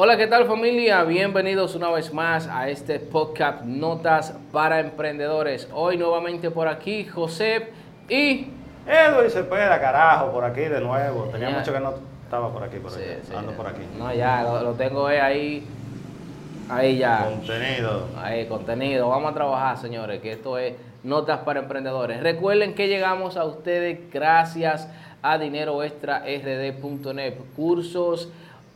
Hola, ¿qué tal familia? Bienvenidos una vez más a este podcast Notas para Emprendedores. Hoy nuevamente por aquí José y... Edwin Cepeda, carajo, por aquí de nuevo. Tenía Ya. mucho que no estaba por aquí, por Sí, aquí. sí. Ando por aquí. No, ya, lo, lo tengo eh, ahí. Ahí ya. Contenido. Ahí, contenido. Vamos a trabajar, señores, que esto es Notas para Emprendedores. Recuerden que llegamos a ustedes gracias a dineroextrard.net. Cursos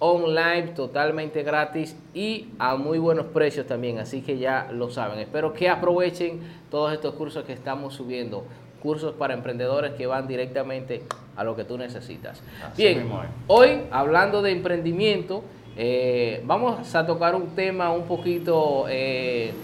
online totalmente gratis y a muy buenos precios también. Así que ya lo saben. Espero que aprovechen todos estos cursos que estamos subiendo. Cursos para emprendedores que van directamente a lo que tú necesitas. Así Bien, mismo es. hoy hablando de emprendimiento, eh, vamos a tocar un tema un poquito... eh,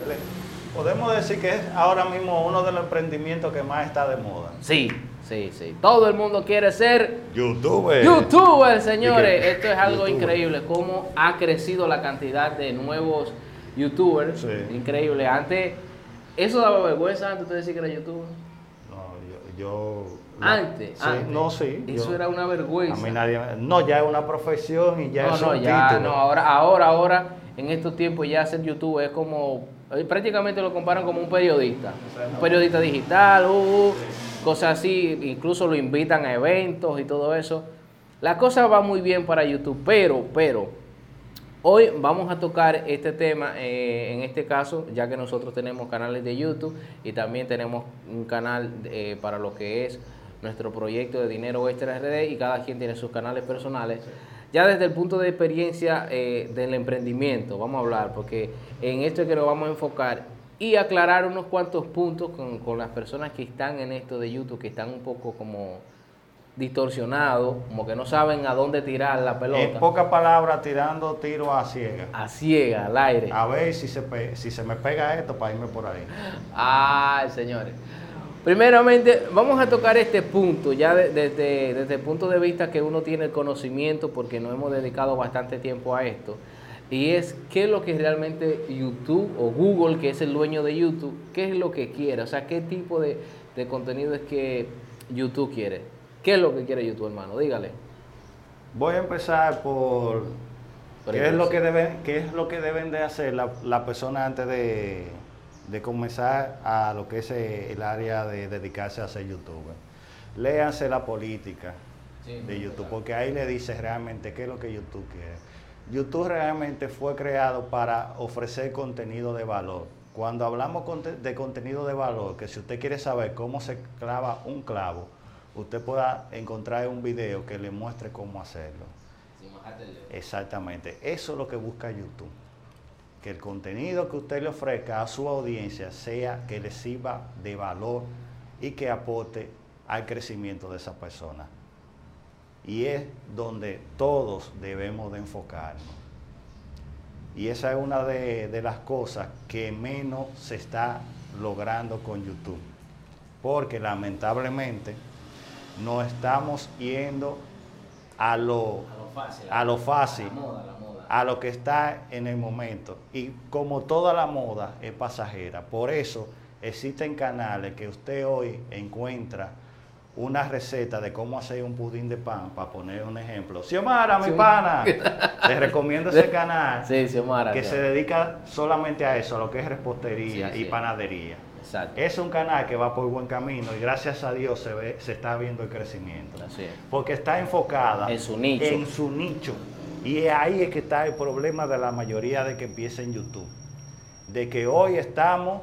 Podemos decir que es ahora mismo uno de los emprendimientos que más está de moda. Sí, sí, sí. Todo el mundo quiere ser YouTube. youtuber, señores. Esto es algo YouTuber. increíble. Cómo ha crecido la cantidad de nuevos youtubers. Sí. Increíble. Antes, eso daba vergüenza antes de decir que era youtuber. No, yo. yo Antes, Sí, antes. no, sí. Eso yo- era una A vergüenza. mí nadie. No, ya es una profesión y ya no, es no, un ya, título. no. Ahora, ahora, ahora, en estos tiempos ya ser youtuber es como, eh, prácticamente lo comparan como un periodista. Un periodista digital, uh, uh, cosas así, incluso lo invitan a eventos y todo eso. La cosa va muy bien para YouTube, pero, pero, hoy vamos a tocar este tema, eh, en este caso, ya que nosotros tenemos canales de YouTube y también tenemos un canal eh, para lo que es nuestro proyecto de Dinero Extra RD y cada quien tiene sus canales personales. Ya desde el punto de experiencia eh, del emprendimiento, vamos a hablar, porque en esto es que nos vamos a enfocar y aclarar unos cuantos puntos con, con las personas que están en esto de YouTube, que están un poco como distorsionados, como que no saben a dónde tirar la pelota. En pocas palabras, tirando tiros a ciega. A ciega, al aire. A ver si se, si se me pega esto para irme por ahí. Ay, señores. Primeramente, vamos a tocar este punto, ya de- desde, desde el punto de vista que uno tiene el conocimiento, porque nos hemos dedicado bastante tiempo a esto, y es qué es lo que realmente YouTube o Google, que es el dueño de YouTube, qué es lo que quiere, o sea, qué tipo de, de contenido es que YouTube quiere. ¿Qué es lo que quiere YouTube, hermano? Dígale. Voy a empezar por qué es lo que deben, qué es lo que deben de hacer la, la persona antes de, de comenzar a lo que es el área de dedicarse a ser youtuber. Léanse la política Sí, de YouTube, claro. porque ahí le dice realmente qué es lo que YouTube quiere. YouTube realmente fue creado para ofrecer contenido de valor. Cuando hablamos de contenido de valor, que si usted quiere saber cómo se clava un clavo, usted pueda encontrar un video que le muestre cómo hacerlo. Exactamente, eso es lo que busca YouTube. Que el contenido que usted le ofrezca a su audiencia sea que le sirva de valor y que aporte al crecimiento de esa persona. Y es donde todos debemos de enfocarnos. Y esa es una de, de las cosas que menos se está logrando con YouTube. Porque lamentablemente no estamos yendo a lo, fácil. a lo fácil, moda, la moda. a lo que está en el momento. Y como toda la moda es pasajera, por eso existen canales que usted hoy encuentra una receta de cómo hacer un pudín de pan, para poner un ejemplo. Xiomara, mi pana, te recomiendo ese canal Sí, Xiomara. que se dedica solamente a eso, a lo que es repostería Sí, y sí. panadería. Exacto. Es un canal que va por buen camino y gracias a Dios se, ve, se está viendo el crecimiento. Así es. Porque está enfocada En su nicho. en su nicho. Y ahí es que está el problema de la mayoría de que empieza en YouTube. De que hoy estamos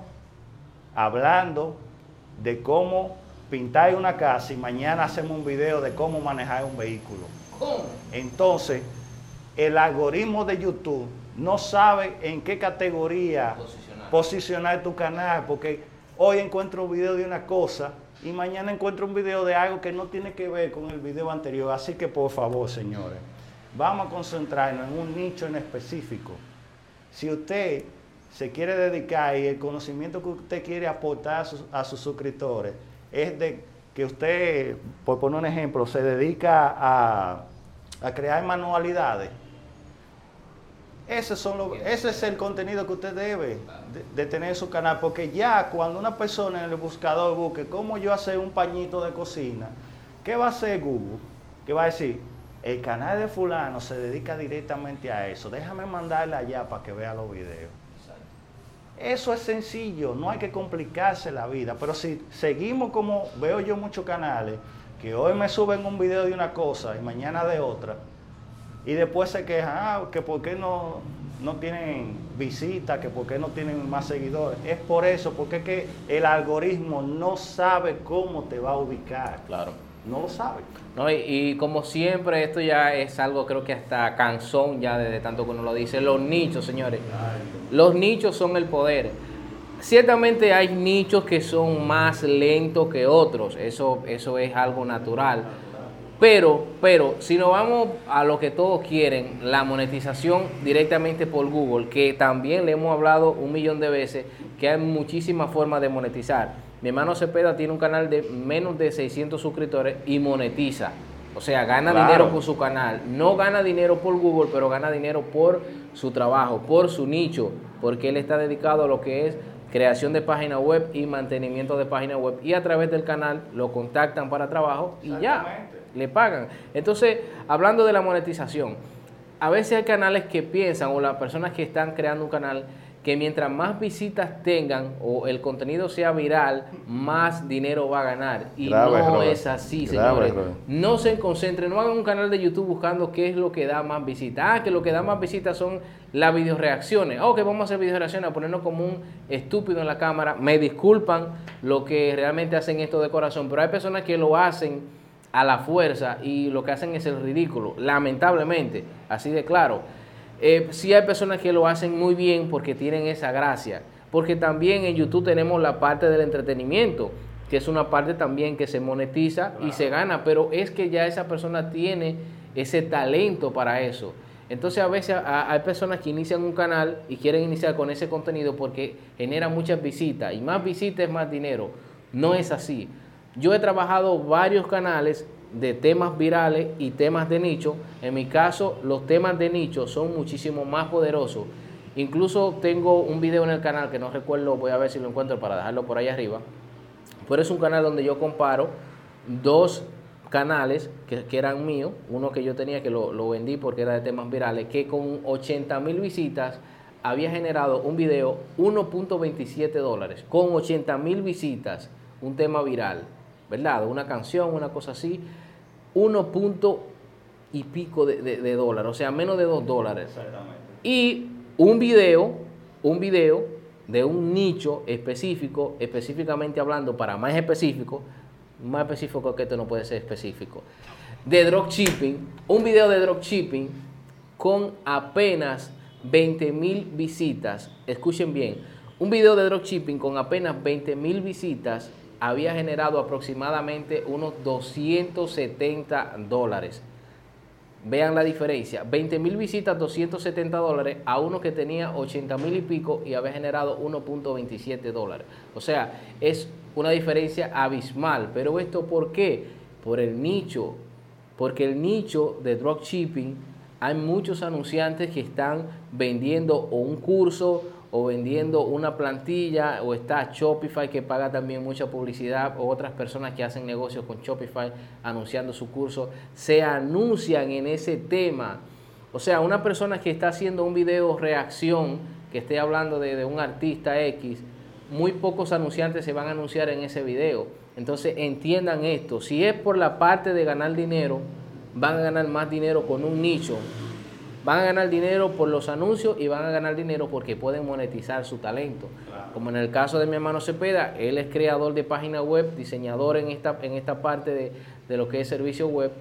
hablando de cómo pintar una casa y mañana hacemos un video de cómo manejar un vehículo. ¿Cómo? Entonces, el algoritmo de YouTube no sabe en qué categoría Posicionar. posicionar tu canal, porque hoy encuentro un video de una cosa y mañana encuentro un video de algo que no tiene que ver con el video anterior. Así que por favor, señores, vamos a concentrarnos en un nicho en específico. Si usted se quiere dedicar y el conocimiento que usted quiere aportar a sus, a sus suscriptores es de que usted, por poner un ejemplo, se dedica a, a crear manualidades, ese, ese es el contenido que usted debe de, tener en su canal, porque ya cuando una persona en el buscador busque cómo yo hacer un pañito de cocina, ¿qué va a hacer Google? Que va a decir, el canal de fulano se dedica directamente a eso, déjame mandarle allá para que vea los videos. Eso es sencillo, no hay que complicarse la vida, pero si seguimos como veo yo muchos canales, que hoy me suben un video de una cosa y mañana de otra, y después se quejan, ah, que por qué no, no tienen visitas, que por qué no tienen más seguidores. Es por eso, porque es que el algoritmo no sabe cómo te va a ubicar. Claro. No lo sabe. No, y, como siempre, esto ya es algo, creo que hasta cansón ya desde tanto que uno lo dice. Los nichos, señores. Los nichos son el poder. Ciertamente hay nichos que son más lentos que otros. Eso, eso es algo natural pero, pero, si nos vamos a lo que todos quieren, la monetización directamente por Google, que también le hemos hablado un millón de veces, que hay muchísimas formas de monetizar. Mi hermano Cepeda tiene un canal de menos de 600 suscriptores y monetiza. O sea, gana dinero por su canal. No gana dinero por Google, pero gana dinero por su trabajo, por su nicho, porque él está dedicado a lo que es creación de página web y mantenimiento de página web. Y a través del canal lo contactan para trabajo y ya le pagan. Entonces, hablando de la monetización, a veces hay canales que piensan, o las personas que están creando un canal, que mientras más visitas tengan o el contenido sea viral, más dinero va a ganar. Y no es así, señores. No se concentren, no hagan un canal de YouTube buscando qué es lo que da más visitas. Ah, que lo que da más visitas son las videoreacciones. Oh, que vamos a hacer videoreacciones, a ponernos como un estúpido en la cámara. Me disculpan lo que realmente hacen esto de corazón, pero hay personas que lo hacen a la fuerza y lo que hacen es el ridículo, lamentablemente, así de claro. Eh, sí hay personas que lo hacen muy bien porque tienen esa gracia, porque también en YouTube tenemos la parte del entretenimiento, que es una parte también que se monetiza y se gana, pero es que ya esa persona tiene ese talento para eso. Entonces a veces hay personas que inician un canal y quieren iniciar con ese contenido porque genera muchas visitas y más visitas es más dinero. No es así. Yo he trabajado varios canales de temas virales y temas de nicho. En mi caso, los temas de nicho son muchísimo más poderosos. Incluso tengo un video en el canal que no recuerdo, voy a ver si lo encuentro para dejarlo por ahí arriba. Pero es un canal donde yo comparo dos canales que, eran míos, uno que yo tenía que lo, lo, vendí porque era de temas virales, que con 80 mil visitas había generado un video 1.27 dólares. Con 80 mil visitas, un tema viral. ¿Verdad? Una canción, una cosa así, uno punto y pico de, de, dólares, o sea, menos de dos dólares. Exactamente. Y un video, un video de un nicho específico, específicamente hablando para más específico, más específico que esto no puede ser específico, de dropshipping, un video de dropshipping con apenas 20 mil visitas, escuchen bien, un video de dropshipping con apenas 20 mil visitas había generado aproximadamente unos 270 dólares. Vean la diferencia, 20 mil visitas, 270 dólares, a uno que tenía 80 mil y pico y había generado 1.27 dólares. O sea, es una diferencia abismal. Pero esto ¿por qué? Por el nicho. Porque el nicho de dropshipping, hay muchos anunciantes que están vendiendo un curso o vendiendo una plantilla o está Shopify que paga también mucha publicidad o otras personas que hacen negocios con Shopify anunciando su curso, se anuncian en ese tema. O sea, una persona que está haciendo un video reacción, que esté hablando de, un artista X, muy pocos anunciantes se van a anunciar en ese video. Entonces entiendan esto, si es por la parte de ganar dinero, van a ganar más dinero con un nicho van a ganar dinero por los anuncios y van a ganar dinero porque pueden monetizar su talento. Como en el caso de mi hermano Cepeda, él es creador de página web, diseñador en esta, en esta parte de, de lo que es servicio web.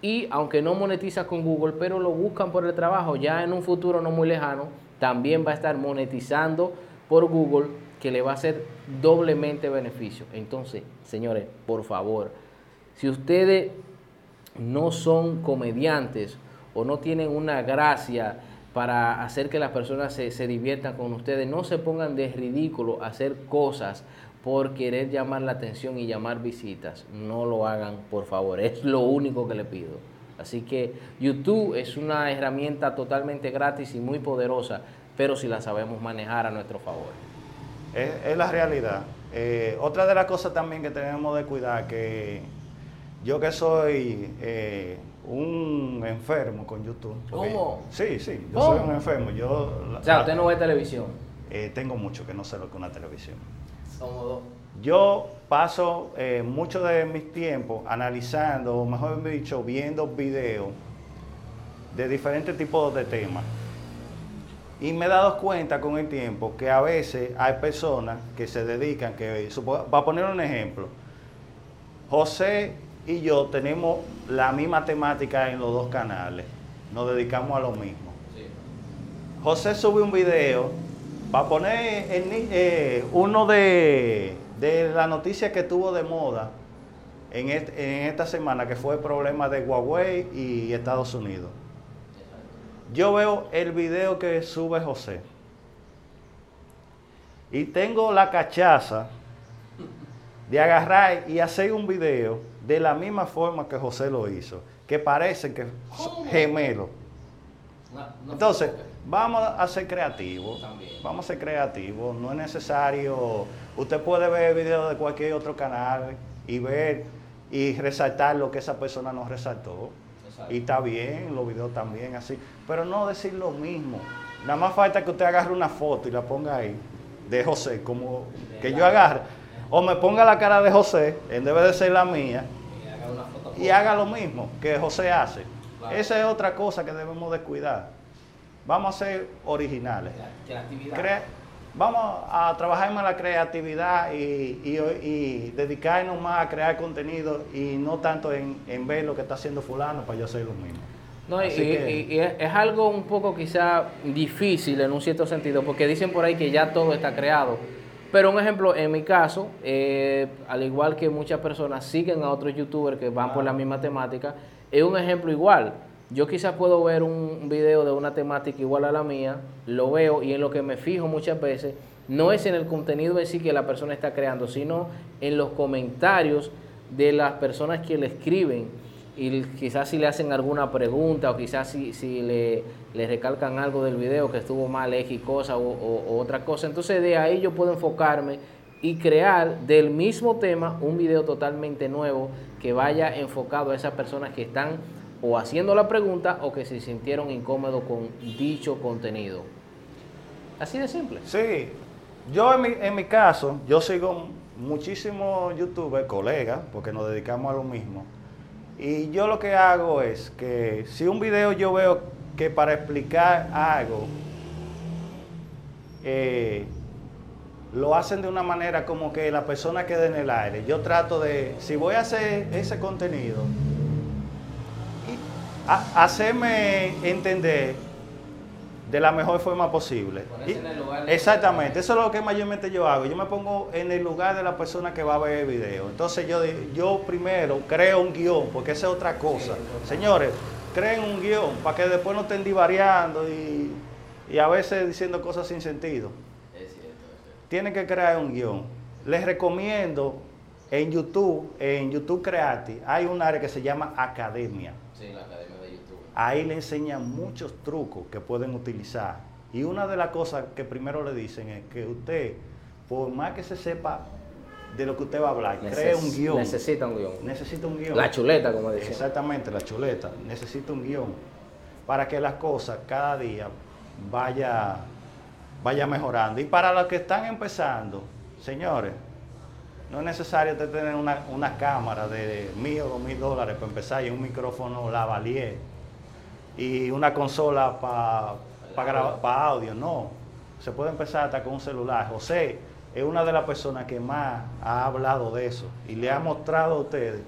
Y aunque no monetiza con Google, pero lo buscan por el trabajo, ya en un futuro no muy lejano, también va a estar monetizando por Google, que le va a hacer doblemente beneficio. Entonces, señores, por favor, si ustedes no son comediantes, o no tienen una gracia para hacer que las personas se, diviertan con ustedes. No se pongan de ridículo a hacer cosas por querer llamar la atención y llamar visitas. No lo hagan, por favor. Es lo único que le pido. Así que YouTube es una herramienta totalmente gratis y muy poderosa, pero si la sabemos manejar a nuestro favor. Es, la realidad. Eh, otra de las cosas también que tenemos de cuidar, que yo que soy... Eh, un enfermo con YouTube. ¿Cómo? Sí, sí, yo ¿Cómo? soy un enfermo. Yo, O sea, usted no ve televisión. eh, tengo mucho que no sé lo que es una televisión. Somos dos. Yo paso eh, mucho de mis tiempos analizando, o mejor dicho, viendo videos de diferentes tipos de temas. Y me he dado cuenta con el tiempo que a veces hay personas que se dedican, que, supo- para poner un ejemplo, José y yo tenemos la misma temática en los dos canales, nos dedicamos a lo mismo. Sí. José sube un video para poner el eh, uno de, de las noticias que tuvo de moda en, en esta semana, que fue el problema de Huawei y Estados Unidos. Yo veo el video que sube José y tengo la cachaza de agarrar y hacer un video de la misma forma que José lo hizo, que parecen que son gemelos. Entonces, vamos a ser creativos. También. Vamos a ser creativos. No es necesario. Usted puede ver videos de cualquier otro canal y ver y resaltar lo que esa persona nos resaltó. Exacto. Y está bien, los videos también así. Pero no decir lo mismo. Nada más falta que usted agarre una foto y la ponga ahí de José, como que yo agarre. O me ponga la cara de José, en debe de ser la mía, y haga lo mismo que José hace. Claro. Esa es otra cosa que debemos de cuidar. Vamos a ser originales. Creatividad. Vamos a trabajar más la creatividad y, y- y dedicarnos más a crear contenido y no tanto en, en ver lo que está haciendo fulano para yo hacer lo mismo. No, y, que- y- y es, es algo un poco quizá difícil en un cierto sentido, porque dicen por ahí que ya todo está creado. Pero un ejemplo, en mi caso, eh, al igual que muchas personas siguen a otros youtubers que van por la misma temática, es un ejemplo igual. Yo quizás puedo ver un video de una temática igual a la mía, lo veo y en lo que me fijo muchas veces. No es en el contenido en sí que la persona está creando, sino en los comentarios de las personas que le escriben y quizás si le hacen alguna pregunta o quizás si, si le, recalcan algo del video que estuvo mal X cosa o, o- o otra cosa. Entonces de ahí yo puedo enfocarme y crear del mismo tema un video totalmente nuevo que vaya enfocado a esas personas que están o haciendo la pregunta o que se sintieron incómodos con dicho contenido. Así de simple. Sí, yo en mi, en mi caso, yo sigo muchísimos youtubers, colegas, porque nos dedicamos a lo mismo. Y yo lo que hago es que si un video yo veo que para explicar algo, eh, lo hacen de una manera como que la persona quede en el aire. Yo trato de, si voy a hacer ese contenido, hacerme entender de la mejor forma posible. Y- en el lugar de- exactamente, eso es lo que mayormente yo hago. Yo me pongo en el lugar de la persona que va a ver el video. Entonces yo, yo primero creo un guion, porque esa es otra cosa. Señores, creen un guion para que después no estén divariando y, y a veces diciendo cosas sin sentido. Tienen que crear un guion. Les recomiendo en YouTube, en YouTube Creative, hay un área que se llama Academia. Sí, la academia. Ahí le enseñan muchos trucos que pueden utilizar. Y una de las cosas que primero le dicen es que usted, por más que se sepa de lo que usted va a hablar, cree un guion. Necesita un guion. Necesita un guion. La chuleta, como dicen. Exactamente, la chuleta. Necesita un guion para que las cosas cada día vaya, vaya mejorando. Y para los que están empezando, señores, no es necesario usted tener una, una cámara de mil o dos mil dólares para empezar y un micrófono lavalier y una consola para audio. No, se puede empezar hasta con un celular. José es una de las personas que más ha hablado de eso y le ha mostrado a ustedes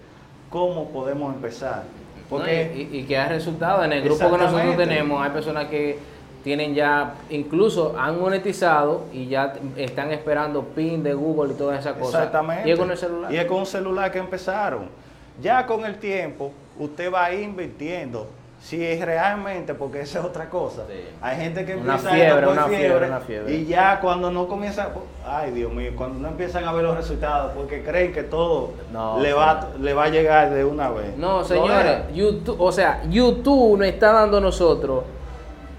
cómo podemos empezar. Porque No, y, y- que ha resultado en el grupo que nosotros tenemos, hay personas que tienen ya, incluso han monetizado y ya están esperando PIN de Google y todas esas cosas. Exactamente. Y es con el celular. Y es con un celular que empezaron. Ya con el tiempo, usted va invirtiendo. Si es realmente, porque esa es otra cosa. Sí. Hay gente que Una empieza fiebre, por una fiebre, una fiebre. Y ya cuando no comienza, ay Dios mío, cuando no empiezan a ver los resultados, porque creen que todo No, le, va, le va a llegar de una vez. No, señores. YouTube, o sea, YouTube nos está dando a nosotros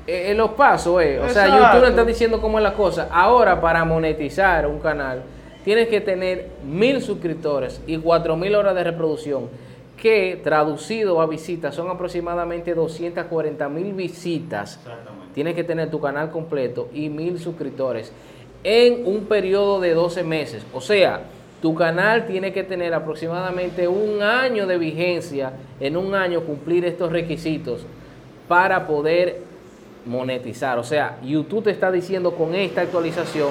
eh, eh, los pasos, eh. O sea. YouTube nos está diciendo cómo es la cosa. Ahora, para monetizar un canal, tienes que tener mil suscriptores y cuatro mil horas de reproducción. Que traducido a visitas son aproximadamente 240 mil visitas. Tienes que tener tu canal completo y mil suscriptores en un periodo de 12 meses. O sea, tu canal tiene que tener aproximadamente un año de vigencia, en un año cumplir estos requisitos para poder monetizar. O sea, YouTube te está diciendo con esta actualización,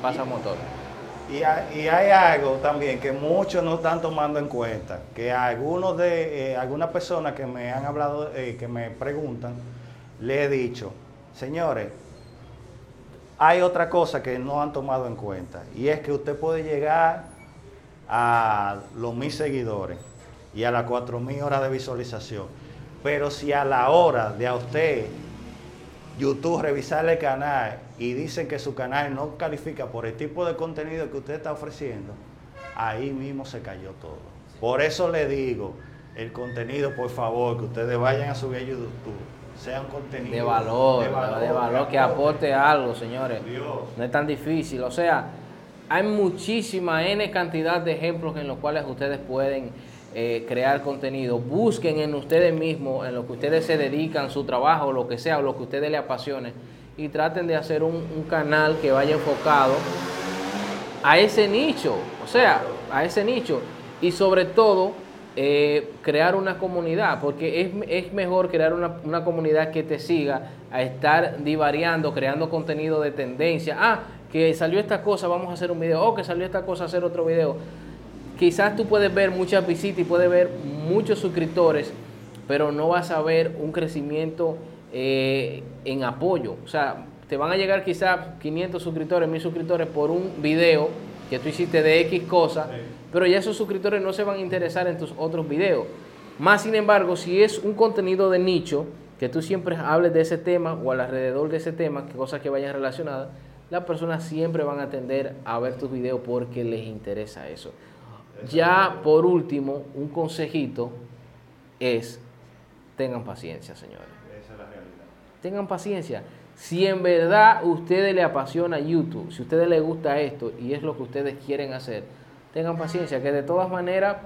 pasa motor. Y y hay, algo también que muchos no están tomando en cuenta, que algunos de eh, algunas personas que me han hablado, eh, que me preguntan, le he dicho, señores, hay otra cosa que no han tomado en cuenta y es que usted puede llegar a los mil seguidores y a las cuatro mil horas de visualización, pero si a la hora de a usted YouTube revisarle el canal y dicen que su canal no califica por el tipo de contenido que usted está ofreciendo, ahí mismo se cayó todo. Por eso le digo, el contenido, por favor, que ustedes vayan a subir a YouTube, sea un contenido de valor, de valor, que, aporte algo, señores. No es tan difícil. O sea, hay muchísima N cantidad de ejemplos en los cuales ustedes pueden eh, crear contenido. Busquen en ustedes mismos, en lo que ustedes se dedican, su trabajo, lo que sea, o lo que ustedes les apasione y traten de hacer un, canal que vaya enfocado a ese nicho, o sea, a ese nicho. Y sobre todo, eh, crear una comunidad, porque es, es mejor crear una, una, comunidad que te siga a estar divariando, creando contenido de tendencia. Ah, que salió esta cosa, vamos a hacer un video. Oh, que salió esta cosa, hacer otro video. Quizás tú puedes ver muchas visitas y puedes ver muchos suscriptores, pero no vas a ver un crecimiento eh, en apoyo. O sea, te van a llegar quizás 500 suscriptores, 1000 suscriptores por un video que tú hiciste de X cosa, pero ya esos suscriptores no se van a interesar en tus otros videos. Más sin embargo, si es un contenido de nicho, que tú siempre hables de ese tema o alrededor de ese tema, que cosas que vayan relacionadas, las personas siempre van a tender a ver tus videos porque les interesa eso. Ya por último, un consejito es, tengan paciencia, señores tengan paciencia. Si en verdad a ustedes les apasiona YouTube, si a ustedes les gusta esto y es lo que ustedes quieren hacer, tengan paciencia, que de todas maneras,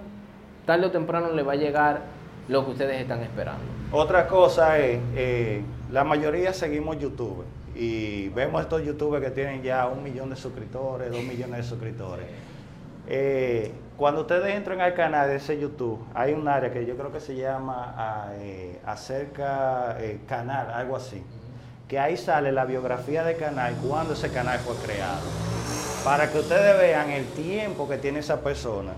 tarde o temprano les va a llegar lo que ustedes están esperando. Otra cosa es, eh, la mayoría seguimos YouTube y vemos estos youtubers que tienen ya un millón de suscriptores, dos millones de suscriptores. Eh, cuando ustedes entran al canal de ese YouTube, hay un área que yo creo que se llama ah, eh, acerca eh, canal, algo así. Que ahí sale la biografía del canal, cuando ese canal fue creado. Para que ustedes vean el tiempo que tiene esa persona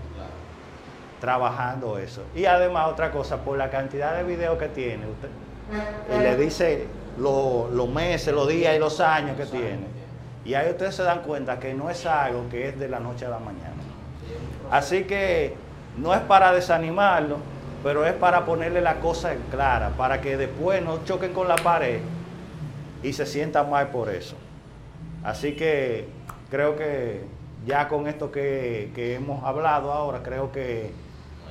trabajando eso. Y además otra cosa, por la cantidad de videos que tiene, usted, y le dice los meses, los días y los años que tiene. Y ahí ustedes se dan cuenta que no es algo que es de la noche a la mañana. Así que no es para desanimarlo, pero es para ponerle la cosa en clara, para que después no choquen con la pared y se sientan mal por eso. Así que creo que ya con esto que, hemos hablado ahora, creo que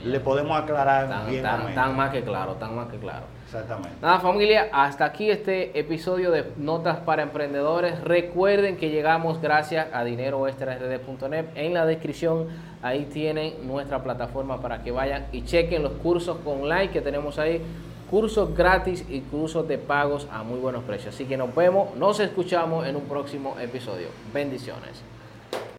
le podemos aclarar bien. tan más que claro, tan más que claro. Exactamente. Nada, familia, hasta aquí este episodio de Notas para Emprendedores. Recuerden que llegamos gracias a dineroextrard.net. En la descripción ahí tienen nuestra plataforma para que vayan y chequen los cursos online que tenemos ahí. Cursos gratis y cursos de pagos a muy buenos precios. Así que nos vemos, nos escuchamos en un próximo episodio. Bendiciones.